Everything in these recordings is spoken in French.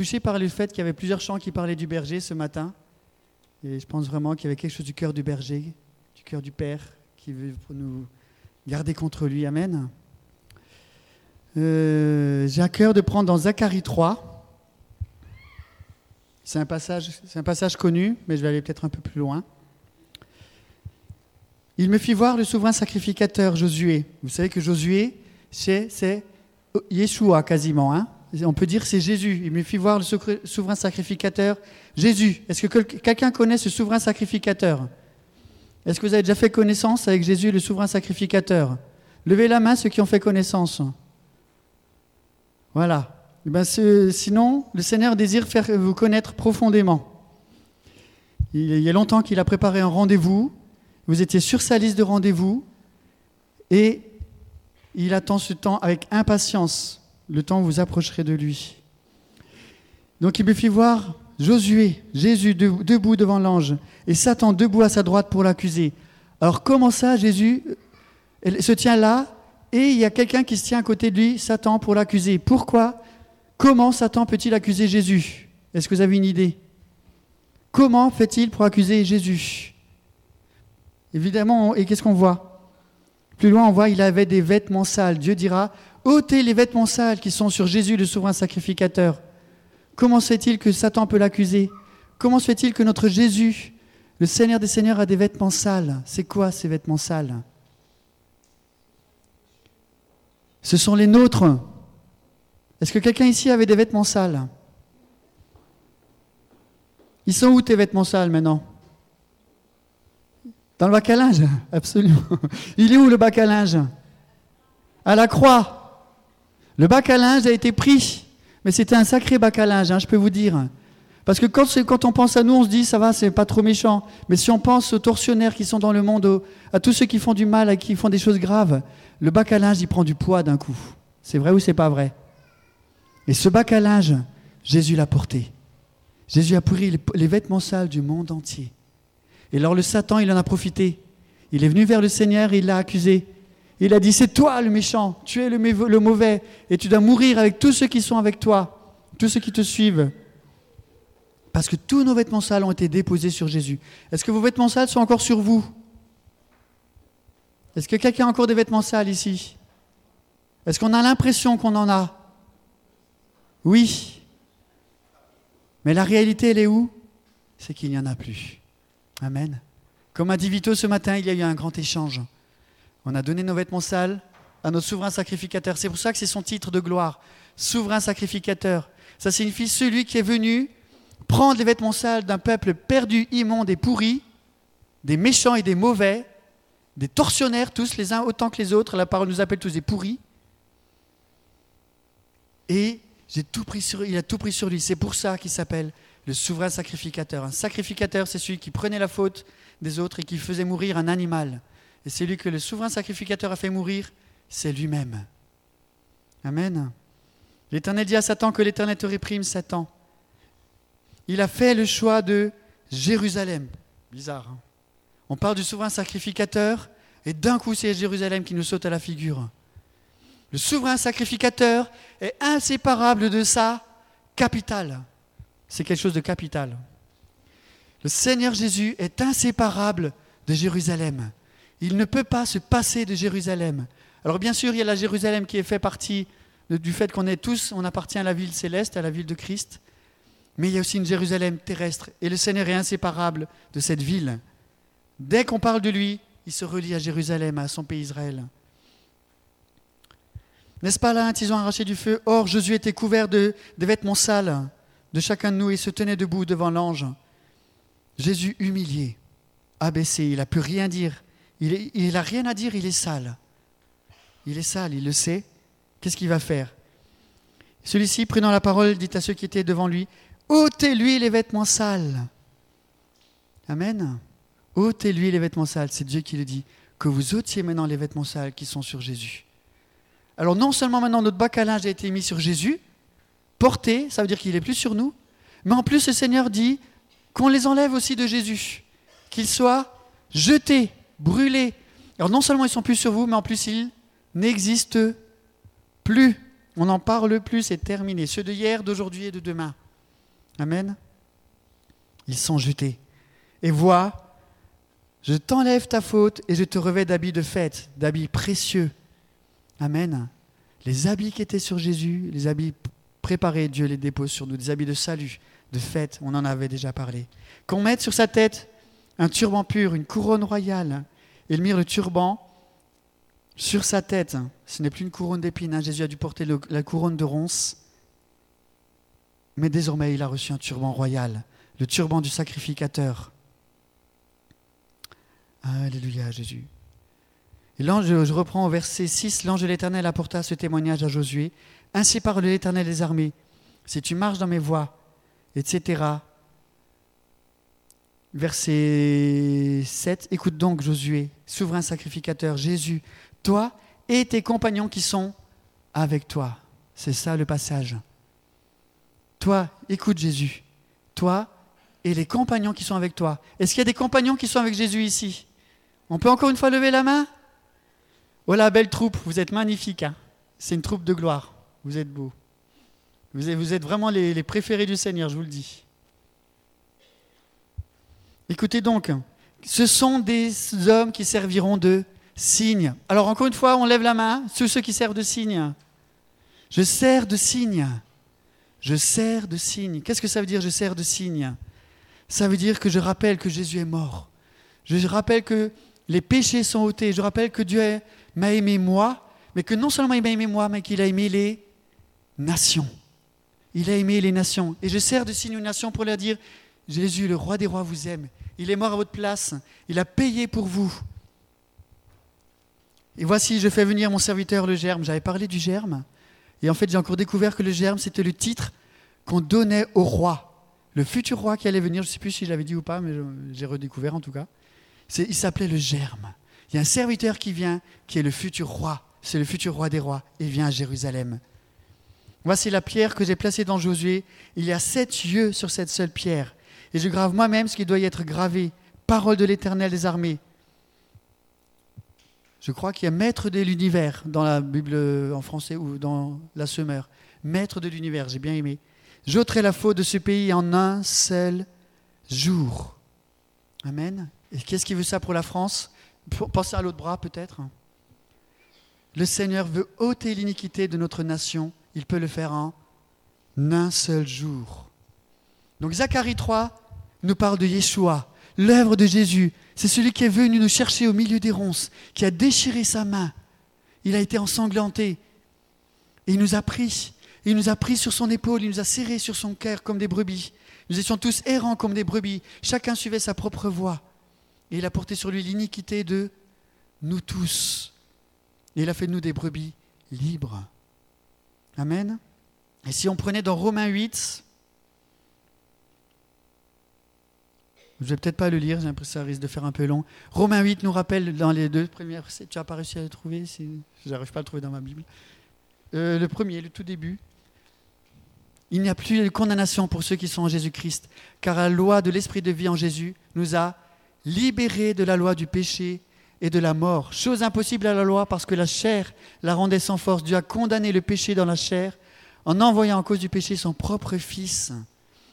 touché par le fait qu'il y avait plusieurs chants qui parlaient du berger ce matin. Et je pense vraiment qu'il y avait quelque chose du cœur du berger, du cœur du Père, qui veut nous garder contre lui. Amen. Euh, j'ai à cœur de prendre dans Zacharie 3. C'est un, passage, un passage connu, mais je vais aller peut-être un peu plus loin. Il me fit voir le souverain sacrificateur Josué. Vous savez que Josué, c'est Yeshua quasiment. Hein On peut dire c'est Jésus. Il me fit voir le souverain sacrificateur Jésus. Est-ce que quelqu'un connaît ce souverain sacrificateur? Est-ce que vous avez déjà fait connaissance avec Jésus, le souverain sacrificateur? Levez la main ceux qui ont fait connaissance. Voilà. Eh ben, sinon, le Seigneur désire faire vous connaître profondément. Il y a longtemps qu'il a préparé un rendez-vous. Vous étiez sur sa liste de rendez-vous et il attend ce temps avec impatience, le temps vous approcherez de lui. Donc il me fit voir Josué, Jésus debout devant l'ange et Satan debout à sa droite pour l'accuser. Alors comment ça, Jésus se tient là et il y a quelqu'un qui se tient à côté de lui, Satan, pour l'accuser. Pourquoi? Comment Satan peut-il accuser Jésus? Est-ce que vous avez une idée? Comment fait-il pour accuser Jésus? Évidemment, et qu'est-ce qu'on voit? Plus loin, on voit il avait des vêtements sales. Dieu dira ôtez les vêtements sales qui sont sur Jésus, le souverain sacrificateur. Comment se fait-il que Satan peut l'accuser? Comment se fait-il que notre Jésus, le Seigneur des Seigneurs, a des vêtements sales? C'est quoi ces vêtements sales? Ce sont les nôtres. Est-ce que quelqu'un ici avait des vêtements sales? Ils sont où tes vêtements sales maintenant? Dans le bac à linge? Absolument. Il est où le bac à linge? À la croix. Le bac à linge a été pris, mais c'était un sacré bac à linge, hein, je peux vous dire. Parce que quand, on pense à nous, on se dit, ça va, c'est pas trop méchant. Mais si on pense aux tortionnaires qui sont dans le monde, à tous ceux qui font du mal, à qui font des choses graves, le bac à linge, il prend du poids d'un coup. C'est vrai ou c'est pas vrai? Et ce bac à linge, Jésus l'a porté. Jésus a pourri les vêtements sales du monde entier. Et alors le Satan, il en a profité. Il est venu vers le Seigneur et il l'a accusé. Il a dit, c'est toi le méchant, tu es le mauvais, et tu dois mourir avec tous ceux qui sont avec toi, tous ceux qui te suivent. Parce que tous nos vêtements sales ont été déposés sur Jésus. Est-ce que vos vêtements sales sont encore sur vous? Est-ce que quelqu'un a encore des vêtements sales ici? Est-ce qu'on a l'impression qu'on en a? Oui. Mais la réalité, elle est où? C'est qu'il n'y en a plus. Amen. Comme a dit Vito ce matin, il y a eu un grand échange. On a donné nos vêtements sales à notre souverain sacrificateur. C'est pour ça que c'est son titre de gloire. Souverain sacrificateur. Ça signifie celui qui est venu prendre les vêtements sales d'un peuple perdu, immonde et pourri, des méchants et des mauvais, des tortionnaires tous, les uns autant que les autres. La parole nous appelle tous des pourris. Et il a tout pris sur lui. C'est pour ça qu'il s'appelle le souverain sacrificateur. Un sacrificateur, c'est celui qui prenait la faute des autres et qui faisait mourir un animal. Et celui que le souverain sacrificateur a fait mourir, c'est lui-même. Amen. L'Éternel dit à Satan que l'Éternel te réprime, Satan. Il a fait le choix de Jérusalem. Bizarre. Hein on parle du souverain sacrificateur, et d'un coup, c'est Jérusalem qui nous saute à la figure. Le souverain sacrificateur est inséparable de sa capitale. C'est quelque chose de capital. Le Seigneur Jésus est inséparable de Jérusalem. Il ne peut pas se passer de Jérusalem. Alors bien sûr, il y a la Jérusalem qui est fait partie du fait qu'on est tous, on appartient à la ville céleste, à la ville de Christ. Mais il y a aussi une Jérusalem terrestre. Et le Seigneur est inséparable de cette ville. Dès qu'on parle de lui, il se relie à Jérusalem, à son pays Israël. N'est-ce pas là un tison arraché du feu? Or, Jésus était couvert de, vêtements sales de chacun de nous et se tenait debout devant l'ange. Jésus humilié, abaissé, il n'a plus rien dire. Il n'a rien à dire, il est sale. Il est sale, il le sait. Qu'est-ce qu'il va faire? Celui-ci, prenant la parole, dit à ceux qui étaient devant lui, ôtez-lui les vêtements sales. Amen ôtez-lui les vêtements sales. C'est Dieu qui le dit. Que vous ôtiez maintenant les vêtements sales qui sont sur Jésus. Alors non seulement maintenant notre bac à linge a été mis sur Jésus, porté, ça veut dire qu'il n'est plus sur nous, mais en plus le Seigneur dit qu'on les enlève aussi de Jésus, qu'ils soient jetés, brûlés. Alors non seulement ils sont plus sur vous, mais en plus ils n'existent plus. On n'en parle plus, c'est terminé. Ceux de hier, d'aujourd'hui et de demain. Amen. Ils sont jetés. Et vois, je t'enlève ta faute et je te revais d'habits de fête, d'habits précieux. Amen. Les habits qui étaient sur Jésus, les habits préparés, Dieu les dépose sur nous, des habits de salut, de fête, on en avait déjà parlé. Qu'on mette sur sa tête un turban pur, une couronne royale. Ils mirent le turban sur sa tête. Ce n'est plus une couronne d'épines. Hein. Jésus a dû porter la couronne de ronces. Mais désormais, il a reçu un turban royal, le turban du sacrificateur. Alléluia, Jésus. L'ange, je reprends au verset 6, l'ange de l'Éternel apporta ce témoignage à Josué. Ainsi parle l'Éternel des armées. Si tu marches dans mes voies, etc. Verset 7, écoute donc Josué, souverain sacrificateur, Jésus, toi et tes compagnons qui sont avec toi. C'est ça le passage. Toi, écoute Jésus, toi et les compagnons qui sont avec toi. Est-ce qu'il y a des compagnons qui sont avec Jésus ici? On peut encore une fois lever la main? Oh la belle troupe, vous êtes magnifiques. Hein. C'est une troupe de gloire. Vous êtes beaux. Vous êtes, vraiment les préférés du Seigneur, je vous le dis. Écoutez donc, ce sont des hommes qui serviront de signe. Alors encore une fois, on lève la main, tous ceux qui servent de signe. Je sers de signe. Je sers de signe. Qu'est-ce que ça veut dire, je sers de signe Ça veut dire que je rappelle que Jésus est mort. Je rappelle que les péchés sont ôtés. Je rappelle que Dieu m'a aimé moi, mais que non seulement il m'a aimé moi, mais qu'il a aimé les nations. Il a aimé les nations. Et je sers de signe aux nations pour leur dire, Jésus, le roi des rois, vous aime. Il est mort à votre place. Il a payé pour vous. Et voici, je fais venir mon serviteur le germe. J'avais parlé du germe. Et en fait, j'ai encore découvert que le germe, c'était le titre qu'on donnait au roi. Le futur roi qui allait venir, je ne sais plus si je l'avais dit ou pas, mais j'ai redécouvert en tout cas. Il s'appelait le germe. Il y a un serviteur qui vient, qui est le futur roi. C'est le futur roi des rois. Il vient à Jérusalem. Voici la pierre que j'ai placée dans Josué. Il y a sept yeux sur cette seule pierre et je grave moi-même ce qui doit y être gravé. Parole de l'Éternel des armées. Je crois qu'il y a maître de l'univers dans la Bible en français ou dans la semeur. Maître de l'univers, j'ai bien aimé. J'ôterai la faute de ce pays en un seul jour. Amen. Et qu'est-ce qui veut ça pour la France? Pensez à l'autre bras peut-être. Le Seigneur veut ôter l'iniquité de notre nation. Il peut le faire en un seul jour. Donc Zacharie 3 nous parle de Yeshua, l'œuvre de Jésus. C'est celui qui est venu nous chercher au milieu des ronces, qui a déchiré sa main. Il a été ensanglanté. Et il nous a pris. Il nous a pris sur son épaule, il nous a serrés sur son cœur comme des brebis. Nous étions tous errants comme des brebis. Chacun suivait sa propre voie. Et il a porté sur lui l'iniquité de nous tous. Et il a fait de nous des brebis libres. Amen. Et si on prenait dans Romains 8, Je ne vais peut-être pas le lire, j'ai l'impression que ça risque de faire un peu long. Romains 8 nous rappelle dans les deux premières tu n'as pas réussi à le trouver, je n'arrive pas à le trouver dans ma Bible. Euh, le premier, le tout début. Il n'y a plus de condamnation pour ceux qui sont en Jésus-Christ, car la loi de l'Esprit de vie en Jésus nous a libérés de la loi du péché et de la mort. Chose impossible à la loi parce que la chair la rendait sans force. Dieu a condamné le péché dans la chair en envoyant en cause du péché son propre Fils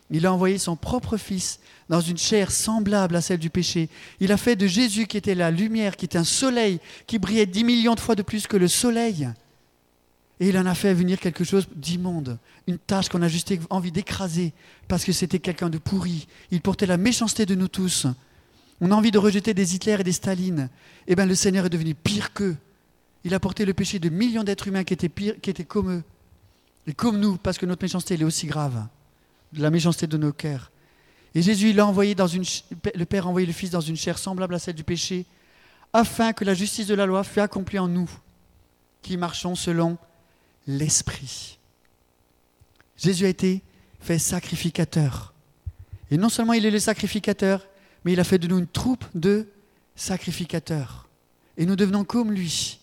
il a envoyé son propre Fils dans une chair semblable à celle du péché. Il a fait de Jésus, qui était la lumière, qui était un soleil, qui brillait dix millions de fois de plus que le soleil. Et il en a fait venir quelque chose d'immonde, une tâche qu'on a juste envie d'écraser, parce que c'était quelqu'un de pourri. Il portait la méchanceté de nous tous. On a envie de rejeter des Hitler et des Staline. Eh bien, le Seigneur est devenu pire qu'eux. Il a porté le péché de millions d'êtres humains qui étaient, pire, qui étaient comme eux. Et comme nous, parce que notre méchanceté, est aussi grave de la méchanceté de nos cœurs. Et Jésus, il a envoyé dans une, le Père a envoyé le Fils dans une chair semblable à celle du péché, afin que la justice de la loi fût accomplie en nous, qui marchons selon l'Esprit. Jésus a été fait sacrificateur. Et non seulement il est le sacrificateur, mais il a fait de nous une troupe de sacrificateurs. Et nous devenons comme lui.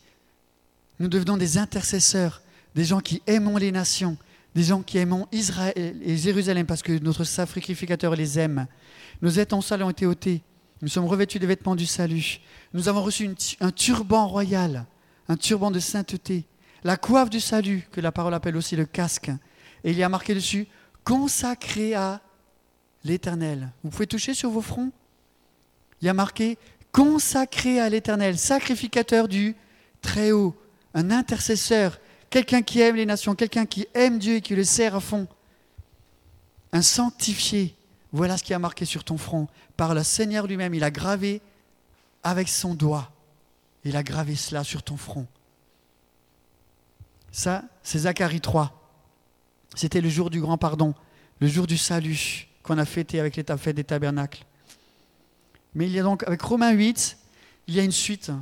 Nous devenons des intercesseurs, des gens qui aimons les nations, des gens qui aiment Israël et Jérusalem parce que notre sacrificateur les aime. Nos sales ont été ôtés. Nous sommes revêtus des vêtements du salut. Nous avons reçu un turban royal, un turban de sainteté, la coiffe du salut, que la parole appelle aussi le casque. Et il y a marqué dessus consacré à l'Éternel. Vous pouvez toucher sur vos fronts Il y a marqué consacré à l'Éternel, sacrificateur du Très-Haut, un intercesseur, quelqu'un qui aime les nations, quelqu'un qui aime Dieu et qui le sert à fond. Un sanctifié, voilà ce qui a marqué sur ton front. Par le Seigneur lui-même, il a gravé avec son doigt. Il a gravé cela sur ton front. Ça, c'est Zacharie 3. C'était le jour du grand pardon, le jour du salut qu'on a fêté avec l'état fête des tabernacles. Mais il y a donc, avec Romains 8, il y a une suite.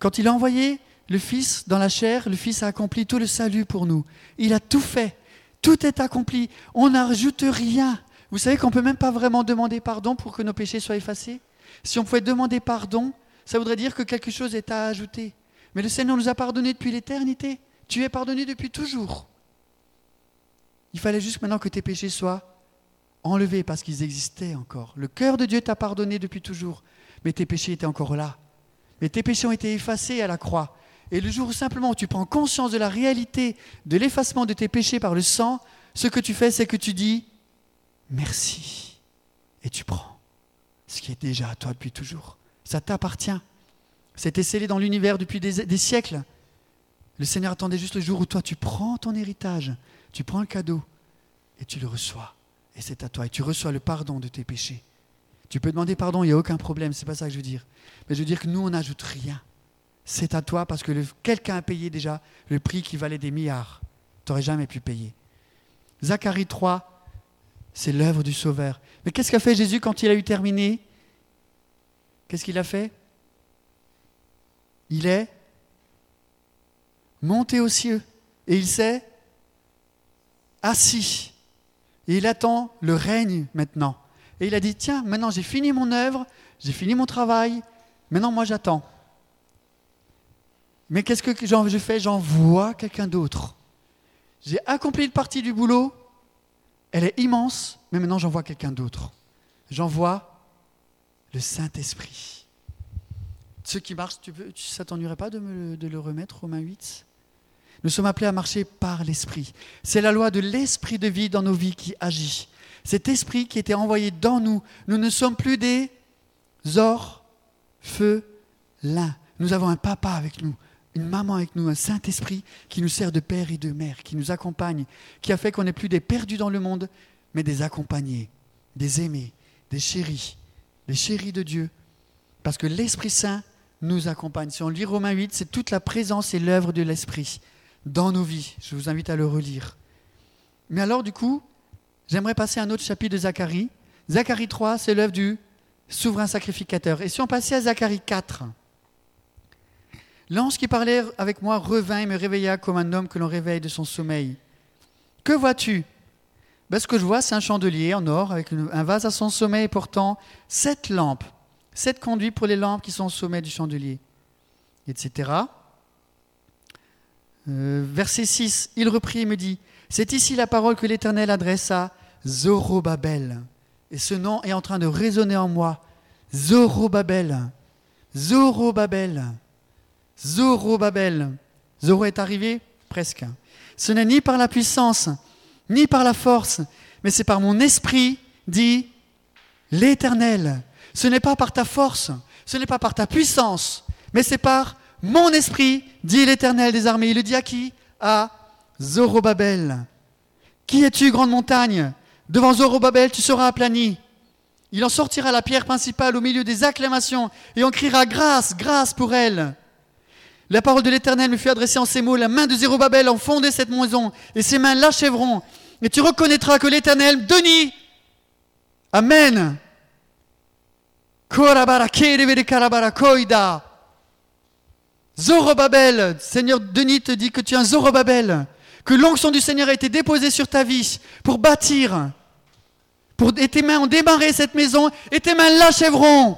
Quand il a envoyé le Fils dans la chair, le Fils a accompli tout le salut pour nous. Il a tout fait. Tout est accompli. On n'ajoute rien. Vous savez qu'on ne peut même pas vraiment demander pardon pour que nos péchés soient effacés? Si on pouvait demander pardon, ça voudrait dire que quelque chose est à ajouter. Mais le Seigneur nous a pardonné depuis l'éternité. Tu es pardonné depuis toujours. Il fallait juste maintenant que tes péchés soient enlevés parce qu'ils existaient encore. Le cœur de Dieu t'a pardonné depuis toujours, mais tes péchés étaient encore là. Mais tes péchés ont été effacés à la croix. Et le jour où simplement tu prends conscience de la réalité de l'effacement de tes péchés par le sang, ce que tu fais, c'est que tu dis merci. Et tu prends ce qui est déjà à toi depuis toujours. Ça t'appartient. C'était scellé dans l'univers depuis des, siècles. Le Seigneur attendait juste le jour où toi tu prends ton héritage, tu prends le cadeau et tu le reçois. Et c'est à toi. Et tu reçois le pardon de tes péchés. Tu peux demander pardon, il n'y a aucun problème, c'est pas ça que je veux dire. Mais je veux dire que nous, on n'ajoute rien c'est à toi parce que quelqu'un a payé déjà le prix qui valait des milliards. Tu n'aurais jamais pu payer. Zacharie 3, c'est l'œuvre du Sauveur. Mais qu'est-ce qu'a fait Jésus quand il a eu terminé? Qu'est-ce qu'il a fait? Il est monté aux cieux et il s'est assis. Et il attend le règne maintenant. Et il a dit, tiens, maintenant j'ai fini mon œuvre, j'ai fini mon travail, maintenant moi j'attends. Mais qu'est-ce que je fais? J'envoie quelqu'un d'autre. J'ai accompli une partie du boulot, elle est immense, mais maintenant j'envoie quelqu'un d'autre. J'envoie le Saint-Esprit. Ce qui marche, tu veux, ça pas de, me, le remettre, Romains 8 Nous sommes appelés à marcher par l'Esprit. C'est la loi de l'Esprit de vie dans nos vies qui agit. Cet Esprit qui était envoyé dans nous, nous ne sommes plus des or, feu, l'un. Nous avons un papa avec nous une maman avec nous, un Saint-Esprit qui nous sert de père et de mère, qui nous accompagne, qui a fait qu'on n'est plus des perdus dans le monde, mais des accompagnés, des aimés, des chéris, des chéris de Dieu. Parce que l'Esprit Saint nous accompagne. Si on lit Romains 8, c'est toute la présence et l'œuvre de l'Esprit dans nos vies. Je vous invite à le relire. Mais alors, du coup, j'aimerais passer à un autre chapitre de Zacharie. Zacharie 3, c'est l'œuvre du souverain sacrificateur. Et si on passait à Zacharie 4, L'ange qui parlait avec moi revint et me réveilla comme un homme que l'on réveille de son sommeil. Que vois-tu? Ben, Ce que je vois, c'est un chandelier en or avec un vase à son sommet portant sept lampes, sept conduits pour les lampes qui sont au sommet du chandelier, etc. Euh, verset 6, il reprit et me dit, c'est ici la parole que l'Éternel adresse à Zorobabel. Et ce nom est en train de résonner en moi. Zorobabel. Zorobabel. Zorobabel. Zoro est arrivé Presque. Ce n'est ni par la puissance, ni par la force, mais c'est par mon esprit, dit l'Éternel. Ce n'est pas par ta force, ce n'est pas par ta puissance, mais c'est par mon esprit, dit l'Éternel des armées. Il le dit à qui? À Zorobabel. Qui es-tu, grande montagne? Devant Zorobabel, tu seras aplani. Il en sortira la pierre principale au milieu des acclamations, et on criera grâce, grâce pour elle. La parole de l'Éternel me fut adressée en ces mots. La main de Zérubabel a fondé cette maison, et ses mains l'achèveront. Et tu reconnaîtras que l'Éternel, Denis, Amen. Zorobabel, Seigneur Denis te dit que tu es un Zorobabel, que l'onction du Seigneur a été déposée sur ta vie pour bâtir, et tes mains ont démarré cette maison, et tes mains l'achèveront.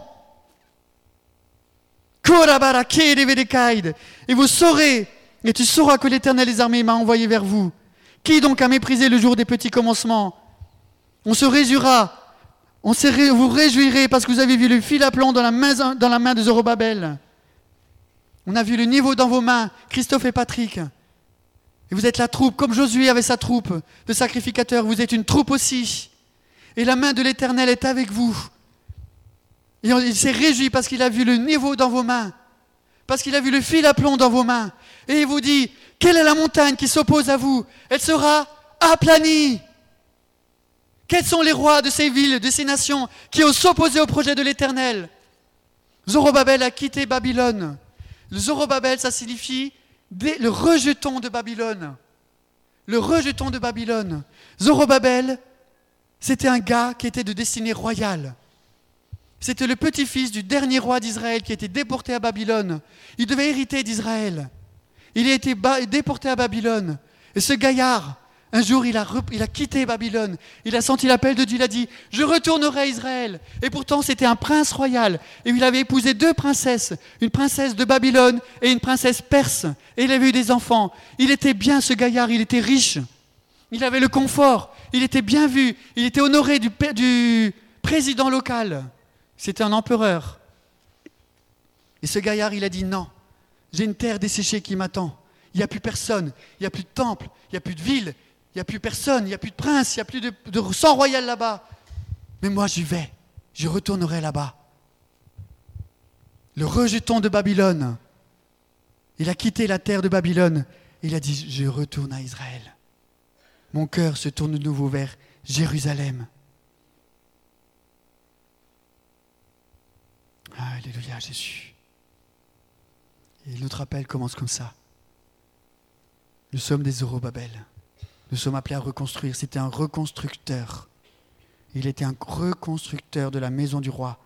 Et vous saurez, et tu sauras que l'Éternel des armées m'a envoyé vers vous. Qui donc a méprisé le jour des petits commencements? On se réjouira, on vous réjouirez parce que vous avez vu le fil à plomb dans la main, dans la main de Zorobabel. On a vu le niveau dans vos mains, Christophe et Patrick. Et vous êtes la troupe, comme Josué avait sa troupe de sacrificateurs, vous êtes une troupe aussi. Et la main de l'Éternel est avec vous. Et il s'est réjoui parce qu'il a vu le niveau dans vos mains, parce qu'il a vu le fil à plomb dans vos mains. Et il vous dit, quelle est la montagne qui s'oppose à vous? Elle sera aplanie. Quels sont les rois de ces villes, de ces nations qui osent s'opposer au projet de l'Éternel? Zorobabel a quitté Babylone. Zorobabel, ça signifie le rejeton de Babylone. Le rejeton de Babylone. Zorobabel, c'était un gars qui était de destinée royale. C'était le petit-fils du dernier roi d'Israël qui était déporté à Babylone. Il devait hériter d'Israël. Il a été déporté à Babylone. Et ce gaillard, un jour, il a, a quitté Babylone. Il a senti l'appel de Dieu. Il a dit Je retournerai à Israël. Et pourtant, c'était un prince royal. Et il avait épousé deux princesses une princesse de Babylone et une princesse perse. Et il avait eu des enfants. Il était bien, ce gaillard. Il était riche. Il avait le confort. Il était bien vu. Il était honoré du président local. C'était un empereur. Et ce gaillard, il a dit Non, j'ai une terre desséchée qui m'attend. Il n'y a plus personne, il n'y a plus de temple, il n'y a plus de ville, il n'y a plus personne, il n'y a plus de prince, il n'y a plus de, sang royal là-bas. Mais moi j'y vais, je retournerai là-bas. Le rejeton de Babylone, il a quitté la terre de Babylone, il a dit, je retourne à Israël. Mon cœur se tourne de nouveau vers Jérusalem. Alléluia Jésus. Et notre appel commence comme ça. Nous sommes des Zorobabel. Nous sommes appelés à reconstruire. C'était un reconstructeur. Il était un reconstructeur de la maison du roi.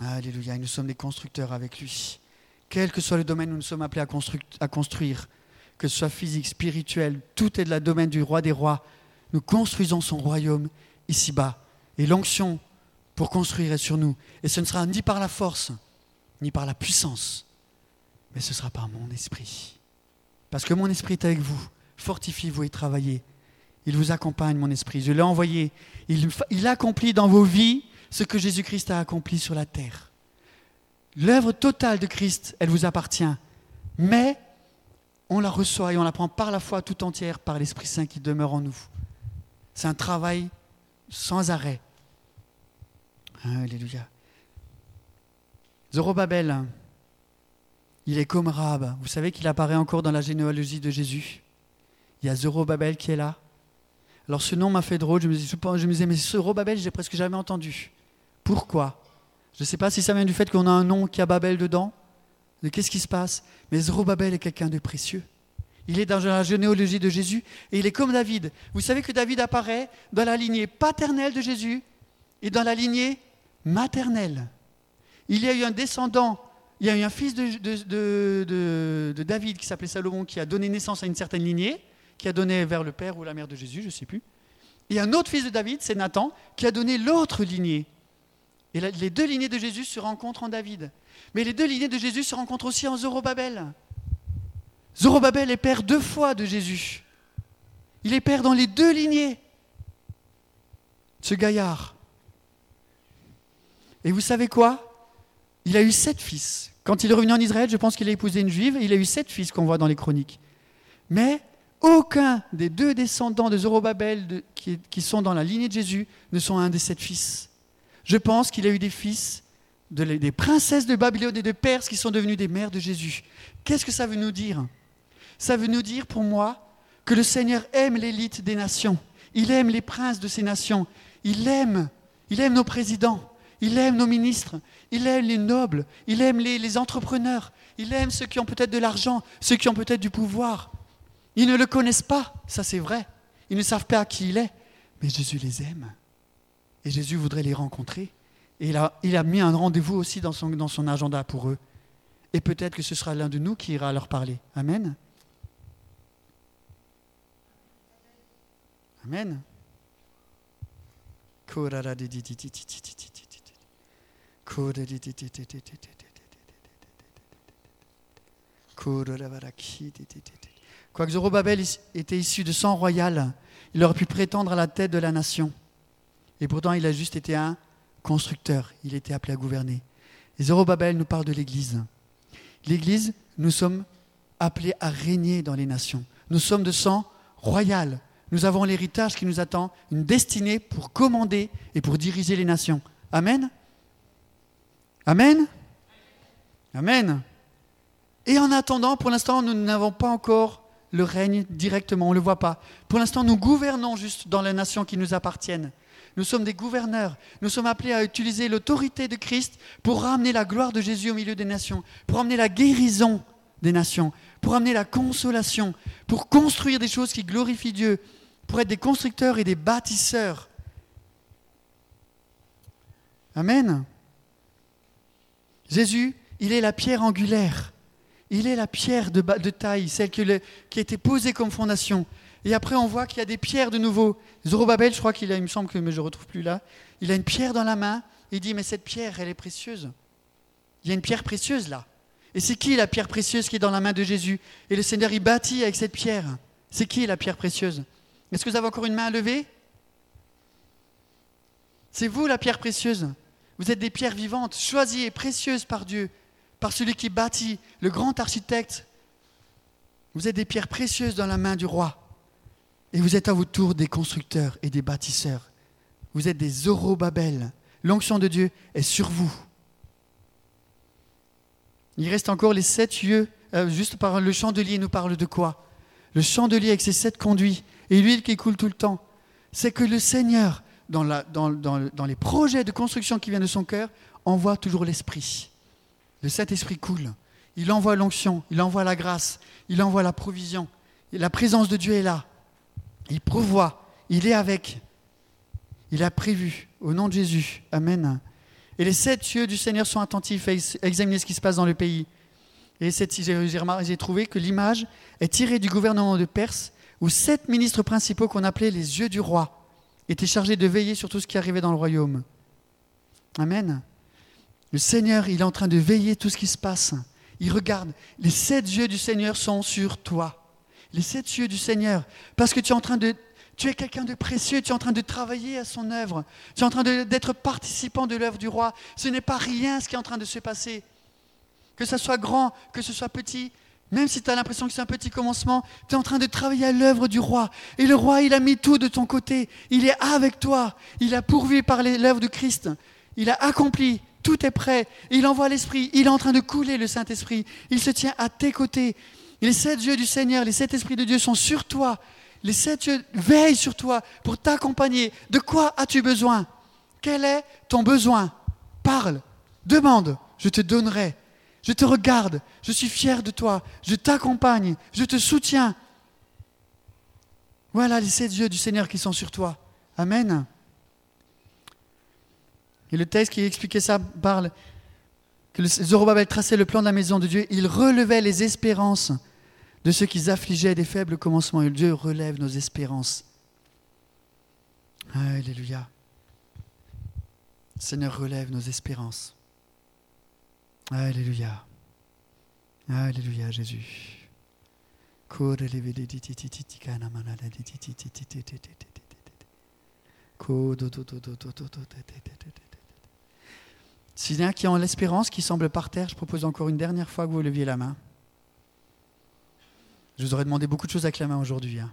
Alléluia. Et nous sommes des constructeurs avec lui. Quel que soit le domaine où nous sommes appelés à, construire, que ce soit physique, spirituel, tout est de la domaine du roi des rois. Nous construisons son royaume ici-bas. Et l'onction pour construire sur nous. Et ce ne sera ni par la force, ni par la puissance, mais ce sera par mon esprit. Parce que mon esprit est avec vous fortifiez-vous et travaillez. Il vous accompagne, mon esprit. Je l'ai envoyé. Il, il accomplit dans vos vies ce que Jésus-Christ a accompli sur la terre. L'œuvre totale de Christ, elle vous appartient. Mais on la reçoit et on la prend par la foi tout entière par l'Esprit Saint qui demeure en nous. C'est un travail sans arrêt. Alléluia. Zorobabel, il est comme Rab. Vous savez qu'il apparaît encore dans la généalogie de Jésus. Il y a Zorobabel qui est là. Alors ce nom m'a fait drôle. Je me, disais, mais Zorobabel, j'ai presque jamais entendu. Pourquoi? Je ne sais pas si ça vient du fait qu'on a un nom qui a Babel dedans. Qu'est-ce qui se passe? Mais Zorobabel est quelqu'un de précieux. Il est dans la généalogie de Jésus et il est comme David. Vous savez que David apparaît dans la lignée paternelle de Jésus et dans la lignée maternelle. Il y a eu un descendant, il y a eu un fils de, David qui s'appelait Salomon qui a donné naissance à une certaine lignée qui a donné vers le père ou la mère de Jésus, je ne sais plus. Et un autre fils de David, c'est Nathan, qui a donné l'autre lignée. Et les deux lignées de Jésus se rencontrent en David. Mais les deux lignées de Jésus se rencontrent aussi en Zorobabel. Zorobabel est père deux fois de Jésus. Il est père dans les deux lignées. Ce gaillard. Et vous savez quoi? Il a eu sept fils. Quand il est revenu en Israël, je pense qu'il a épousé une juive, et il a eu sept fils qu'on voit dans les chroniques. Mais aucun des deux descendants de Zorobabel qui, sont dans la lignée de Jésus ne sont un des sept fils. Je pense qu'il a eu des fils des princesses de Babylone et de Perse qui sont devenues des mères de Jésus. Qu'est-ce que ça veut nous dire? Ça veut nous dire pour moi que le Seigneur aime l'élite des nations. Il aime les princes de ces nations. Il aime, il aime nos présidents. Il aime nos ministres. Il aime les nobles. Il aime les entrepreneurs. Il aime ceux qui ont peut-être de l'argent, ceux qui ont peut-être du pouvoir. Ils ne le connaissent pas, ça c'est vrai. Ils ne savent pas qui il est. Mais Jésus les aime. Et Jésus voudrait les rencontrer. Et il a, mis un rendez-vous aussi dans son, dans son agenda pour eux. Et peut-être que ce sera l'un de nous qui ira leur parler. Amen. Amen. Quoique Zorobabel était issu de sang royal, il aurait pu prétendre à la tête de la nation. Et pourtant, il a juste été un constructeur. Il était appelé à gouverner. Zorobabel nous parle de l'Église. L'Église, nous sommes appelés à régner dans les nations. Nous sommes de sang royal, nous avons l'héritage qui nous attend, une destinée pour commander et pour diriger les nations. Amen. Amen. Amen. Et en attendant, pour l'instant, nous n'avons pas encore le règne directement, on ne le voit pas. Pour l'instant, nous gouvernons juste dans les nations qui nous appartiennent. Nous sommes des gouverneurs. Nous sommes appelés à utiliser l'autorité de Christ pour ramener la gloire de Jésus au milieu des nations, pour ramener la guérison des nations, pour amener la consolation, pour construire des choses qui glorifient Dieu, pour être des constructeurs et des bâtisseurs. Amen. Jésus, il est la pierre angulaire. Il est la pierre de, taille, celle qui a été posée comme fondation. Et après, on voit qu'il y a des pierres de nouveau. Zorobabel, je crois qu'il a, il me semble que mais je ne retrouve plus là, il a une pierre dans la main. Il dit, mais cette pierre, elle est précieuse. Il y a une pierre précieuse là. Et c'est qui la pierre précieuse qui est dans la main de Jésus? Et le Seigneur, il bâtit avec cette pierre. C'est qui la pierre précieuse? Est-ce que vous avez encore une main à lever? C'est vous la pierre précieuse. Vous êtes des pierres vivantes, choisies et précieuses par Dieu par celui qui bâtit, le grand architecte. Vous êtes des pierres précieuses dans la main du roi. Et vous êtes à votre tour des constructeurs et des bâtisseurs. Vous êtes des Zorobabel. L'onction de Dieu est sur vous. Il reste encore les sept yeux. Euh, juste par le chandelier nous parle de quoi? Le chandelier avec ses sept conduits et l'huile qui coule tout le temps. C'est que le Seigneur, dans, les projets de construction qui viennent de son cœur, envoie toujours l'Esprit. Le Saint-Esprit coule. Il envoie l'onction, il envoie la grâce, il envoie la provision. La présence de Dieu est là. Il prévoit, il est avec. Il a prévu. Au nom de Jésus. Amen. Et les sept yeux du Seigneur sont attentifs à examiner ce qui se passe dans le pays. Et j'ai trouvé que l'image est tirée du gouvernement de Perse, où sept ministres principaux qu'on appelait les yeux du roi étaient chargés de veiller sur tout ce qui arrivait dans le royaume. Amen. Le Seigneur, il est en train de veiller tout ce qui se passe. Il regarde. Les sept yeux du Seigneur sont sur toi. Les sept yeux du Seigneur. Parce que tu es en train de... Tu es quelqu'un de précieux, tu es en train de travailler à son œuvre. Tu es en train d'être participant de l'œuvre du roi. Ce n'est pas rien ce qui est en train de se passer. Que ce soit grand, que ce soit petit, même si tu as l'impression que c'est un petit commencement, tu es en train de travailler à l'œuvre du roi. Et le roi, il a mis tout de ton côté. Il est avec toi. Il a pourvu par l'œuvre de Christ. Il a accompli tout est prêt. Il envoie l'Esprit. Il est en train de couler le Saint-Esprit. Il se tient à tes côtés. les sept yeux du Seigneur, les sept esprits de Dieu sont sur toi. Les sept yeux veillent sur toi pour t'accompagner. De quoi as-tu besoin? Quel est ton besoin? Parle, demande, je te donnerai. Je te regarde, je suis fier de toi, je t'accompagne, je te soutiens. Voilà les sept yeux du Seigneur qui sont sur toi. Amen. Et le texte qui expliquait ça parle que Zorobabel traçait le plan de la maison de Dieu. Il relevait les espérances de ceux qui affligeaient des faibles commencements. Et Dieu relève nos espérances. Alléluia. Seigneur, relève nos espérances. Alléluia. Alléluia, Jésus. S'il y en a qui ont l'espérance, qui semble par terre, je propose encore une dernière fois que vous leviez la main. Je vous aurais demandé beaucoup de choses avec la main aujourd'hui. Hein.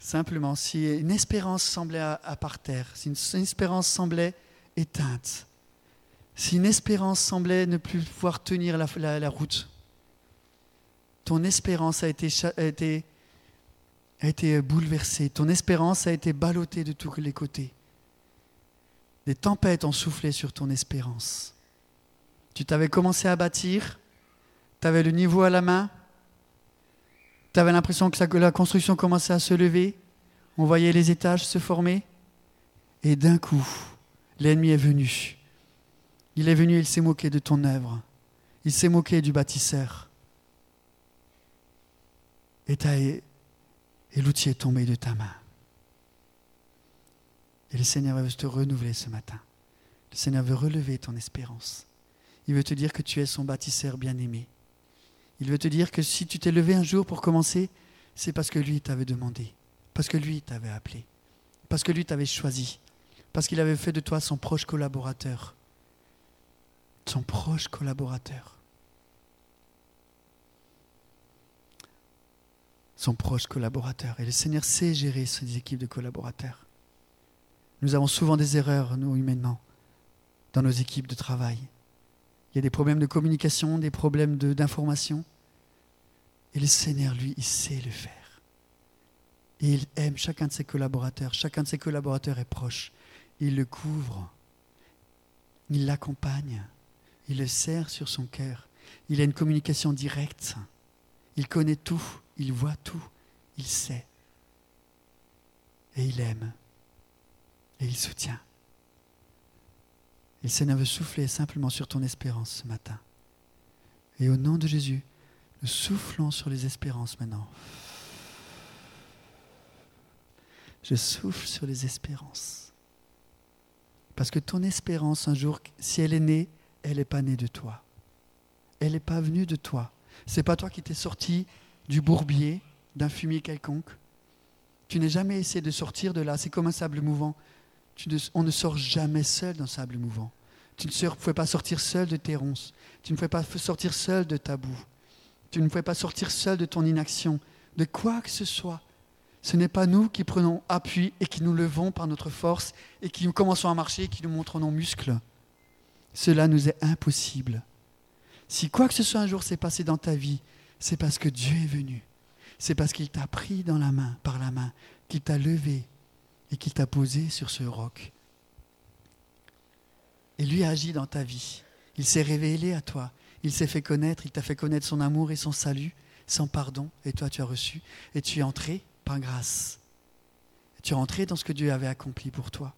Simplement, si une espérance semblait à, par terre, si une, espérance semblait éteinte, si une espérance semblait ne plus pouvoir tenir la, route, ton espérance a été, bouleversée, ton espérance a été ballottée de tous les côtés. Des tempêtes ont soufflé sur ton espérance. Tu t'avais commencé à bâtir, tu avais le niveau à la main, tu avais l'impression que la construction commençait à se lever, on voyait les étages se former, et d'un coup, l'ennemi est venu. Il est venu, il s'est moqué de ton œuvre, il s'est moqué du bâtisseur. Et, et l'outil est tombé de ta main. Et le Seigneur veut te renouveler ce matin. Le Seigneur veut relever ton espérance. Il veut te dire que tu es son bâtisseur bien-aimé. Il veut te dire que si tu t'es levé un jour pour commencer, c'est parce que lui t'avait demandé, parce que lui t'avait appelé, parce que lui t'avait choisi, parce qu'il avait fait de toi son proche collaborateur. Son proche collaborateur. son proche collaborateur. Et le Seigneur sait gérer ses équipes de collaborateurs. Nous avons souvent des erreurs, nous, humainement, dans nos équipes de travail. Il y a des problèmes de communication, des problèmes d'information. Et le Seigneur, lui, il sait le faire. Il aime chacun de ses collaborateurs. Chacun de ses collaborateurs est proche. Il le couvre. Il l'accompagne. Il le serre sur son cœur. Il a une communication directe. Il connaît tout. Il voit tout. Il sait. Et il aime. Et il soutient. Et le Seigneur veut souffler simplement sur ton espérance ce matin. Et au nom de Jésus, nous soufflons sur les espérances maintenant. Je souffle sur les espérances. Parce que ton espérance, un jour, si elle est née, elle n'est pas née de toi. Elle n'est pas venue de toi. C'est pas toi qui t'es sorti du bourbier, d'un fumier quelconque. Tu n'es jamais essayé de sortir de là. C'est comme un sable mouvant. on ne sort jamais seul d'un sable mouvant. Tu ne pouvais pas sortir seul de tes ronces. Tu ne pouvais pas sortir seul de ta boue. Tu ne pouvais pas sortir seul de ton inaction, de quoi que ce soit. Ce n'est pas nous qui prenons appui et qui nous levons par notre force et qui commençons à marcher et qui nous montrons nos muscles. Cela nous est impossible. Si quoi que ce soit un jour s'est passé dans ta vie, c'est parce que Dieu est venu. C'est parce qu'il t'a pris dans la main, par la main, qu'il t'a levé et qu'il t'a posé sur ce roc. Et lui a agi dans ta vie. Il s'est révélé à toi. Il s'est fait connaître. Il t'a fait connaître son amour et son salut, son pardon. Et toi, tu as reçu. Et tu es entré par grâce. Tu es entré dans ce que Dieu avait accompli pour toi.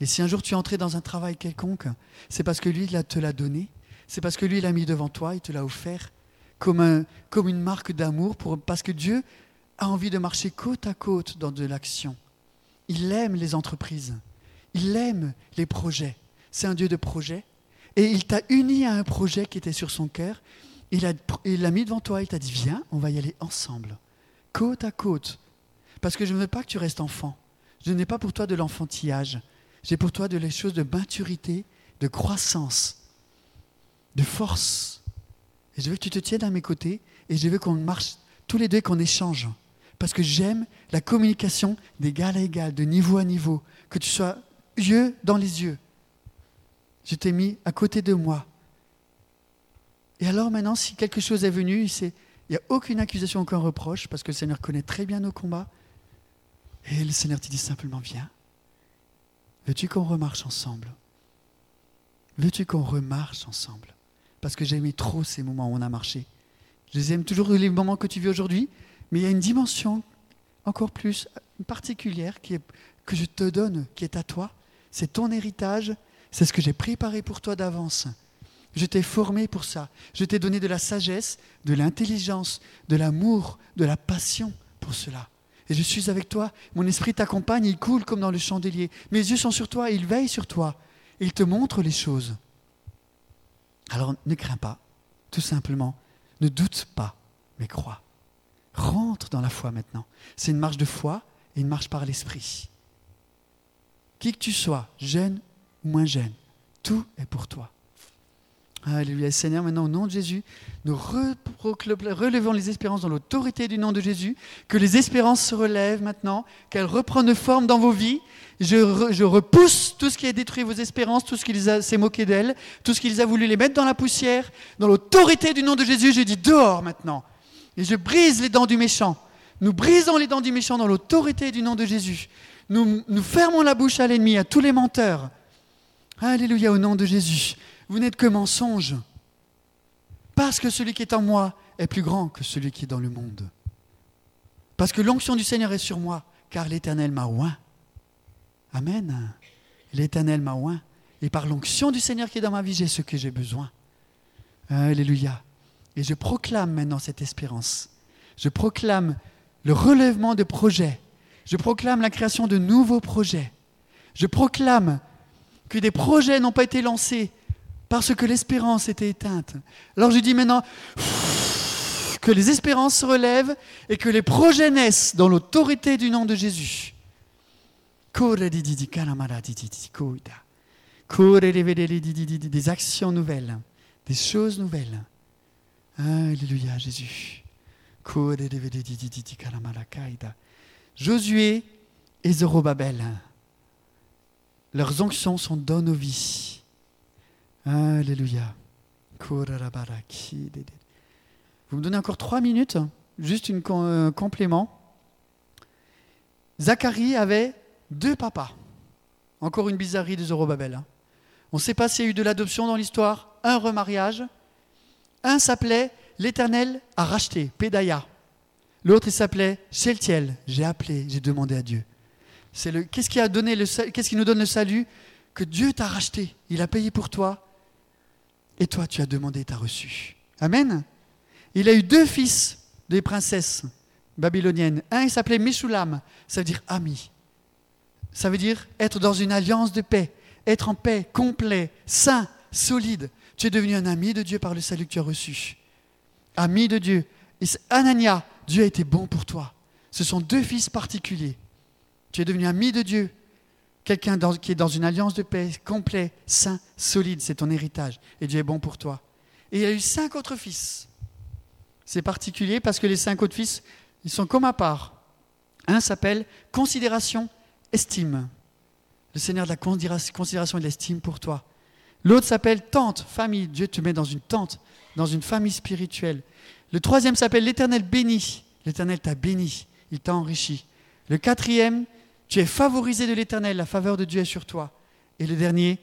Et si un jour tu es entré dans un travail quelconque, c'est parce que lui il te l'a donné, c'est parce que lui l'a mis devant toi, il te l'a offert comme une marque d'amour, parce que Dieu a envie de marcher côte à côte dans de l'action. Il aime les entreprises, il aime les projets. C'est un Dieu de projet. Et il t'a uni à un projet qui était sur son cœur. Il l'a mis devant toi, il t'a dit, viens, on va y aller ensemble côte à côte. Parce que je ne veux pas que tu restes enfant. Je n'ai pas pour toi de l'enfantillage. J'ai pour toi de les choses de maturité, de croissance, de force. Et je veux que tu te tiennes à mes côtés et je veux qu'on marche tous les deux, qu'on échange. Parce que j'aime la communication d'égal à égal, de niveau à niveau. Que tu sois yeux dans les yeux. Je t'ai mis à côté de moi. Et alors maintenant, si quelque chose est venu, il n'y a aucune accusation, aucun reproche, parce que le Seigneur connaît très bien nos combats. Et le Seigneur te dit simplement, viens. Veux-tu qu'on remarche ensemble? Veux-tu qu'on remarche ensemble? Parce que j'ai trop ces moments où on a marché. Je les aime toujours les moments que tu vis aujourd'hui, mais il y a une dimension encore plus particulière que je te donne, qui est à toi. C'est ton héritage, c'est ce que j'ai préparé pour toi d'avance. Je t'ai formé pour ça. Je t'ai donné de la sagesse, de l'intelligence, de l'amour, de la passion pour cela. Et je suis avec toi. Mon esprit t'accompagne, il coule comme dans le chandelier. Mes yeux sont sur toi, il veille sur toi. Il te montre les choses. Alors ne crains pas, tout simplement. Ne doute pas, mais crois. Rentre dans la foi maintenant. C'est une marche de foi et une marche par l'esprit. Qui que tu sois, jeune ou moins jeune, tout est pour toi. Alléluia. Seigneur, maintenant au nom de Jésus, nous relevons les espérances dans l'autorité du nom de Jésus, que les espérances se relèvent maintenant, qu'elles reprennent forme dans vos vies. Je, repousse tout ce qui a détruit vos espérances, tout ce qui s'est moqué d'elles, tout ce qui a voulu les mettre dans la poussière. Dans l'autorité du nom de Jésus, je dis dehors maintenant. Et je brise les dents du méchant. Nous brisons les dents du méchant dans l'autorité du nom de Jésus. Nous fermons la bouche à l'ennemi, à tous les menteurs. Alléluia au nom de Jésus vous n'êtes que mensonge. Parce que celui qui est en moi est plus grand que celui qui est dans le monde. Parce que l'onction du Seigneur est sur moi, car l'Éternel m'a oint. Amen. L'Éternel m'a oint. Et par l'onction du Seigneur qui est dans ma vie, j'ai ce que j'ai besoin. Alléluia. Et je proclame maintenant cette espérance. Je proclame le relèvement de projets. Je proclame la création de nouveaux projets. Je proclame que des projets n'ont pas été lancés parce que l'espérance était éteinte. Alors je dis maintenant que les espérances se relèvent et que les projets naissent dans l'autorité du nom de Jésus. Des actions nouvelles, des choses nouvelles. Alléluia, Jésus. Josué et Zorobabel. Leurs onctions sont dans nos vies. Alléluia. Vous me donnez encore trois minutes, juste un euh, complément. Zacharie avait deux papas. Encore une bizarrerie de Zorobabel. Hein. On ne sait pas s'il y a eu de l'adoption dans l'histoire, un remariage. Un s'appelait L'Éternel a racheté, Pédaya. L'autre, il s'appelait Sheltiel. J'ai appelé, j'ai demandé à Dieu. C'est le, qu'est-ce qui a donné le, qu'est-ce qui nous donne le salut? Que Dieu t'a racheté. Il a payé pour toi. Et toi, tu as demandé, tu as reçu. Amen. Il a eu deux fils des princesses babyloniennes. Un, il s'appelait Meshulam. Ça veut dire ami. Ça veut dire être dans une alliance de paix. Être en paix, complet, sain, solide. Tu es devenu un ami de Dieu par le salut que tu as reçu. Ami de Dieu. Anania, Dieu a été bon pour toi. Ce sont deux fils particuliers. Tu es devenu ami de Dieu. Quelqu'un qui est dans une alliance de paix complet, sain, solide, c'est ton héritage. Et Dieu est bon pour toi. Et il a eu cinq autres fils. C'est particulier parce que les cinq autres fils, ils sont comme à part. Un s'appelle considération, estime. Le Seigneur de la considération et de l'estime pour toi. L'autre s'appelle tente, famille. Dieu te met dans une tente, dans une famille spirituelle. Le troisième s'appelle l'Éternel béni. L'Éternel t'a béni, il t'a enrichi. Le quatrième, tu es favorisé de l'Éternel, la faveur de Dieu est sur toi. Et le dernier,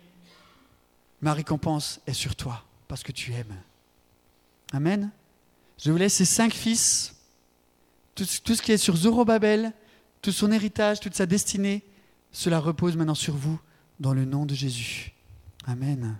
ma récompense est sur toi, parce que tu aimes. Amen. Je vous laisse ces cinq fils, tout, ce qui est sur Zorobabel, tout son héritage, toute sa destinée, cela repose maintenant sur vous, dans le nom de Jésus. Amen.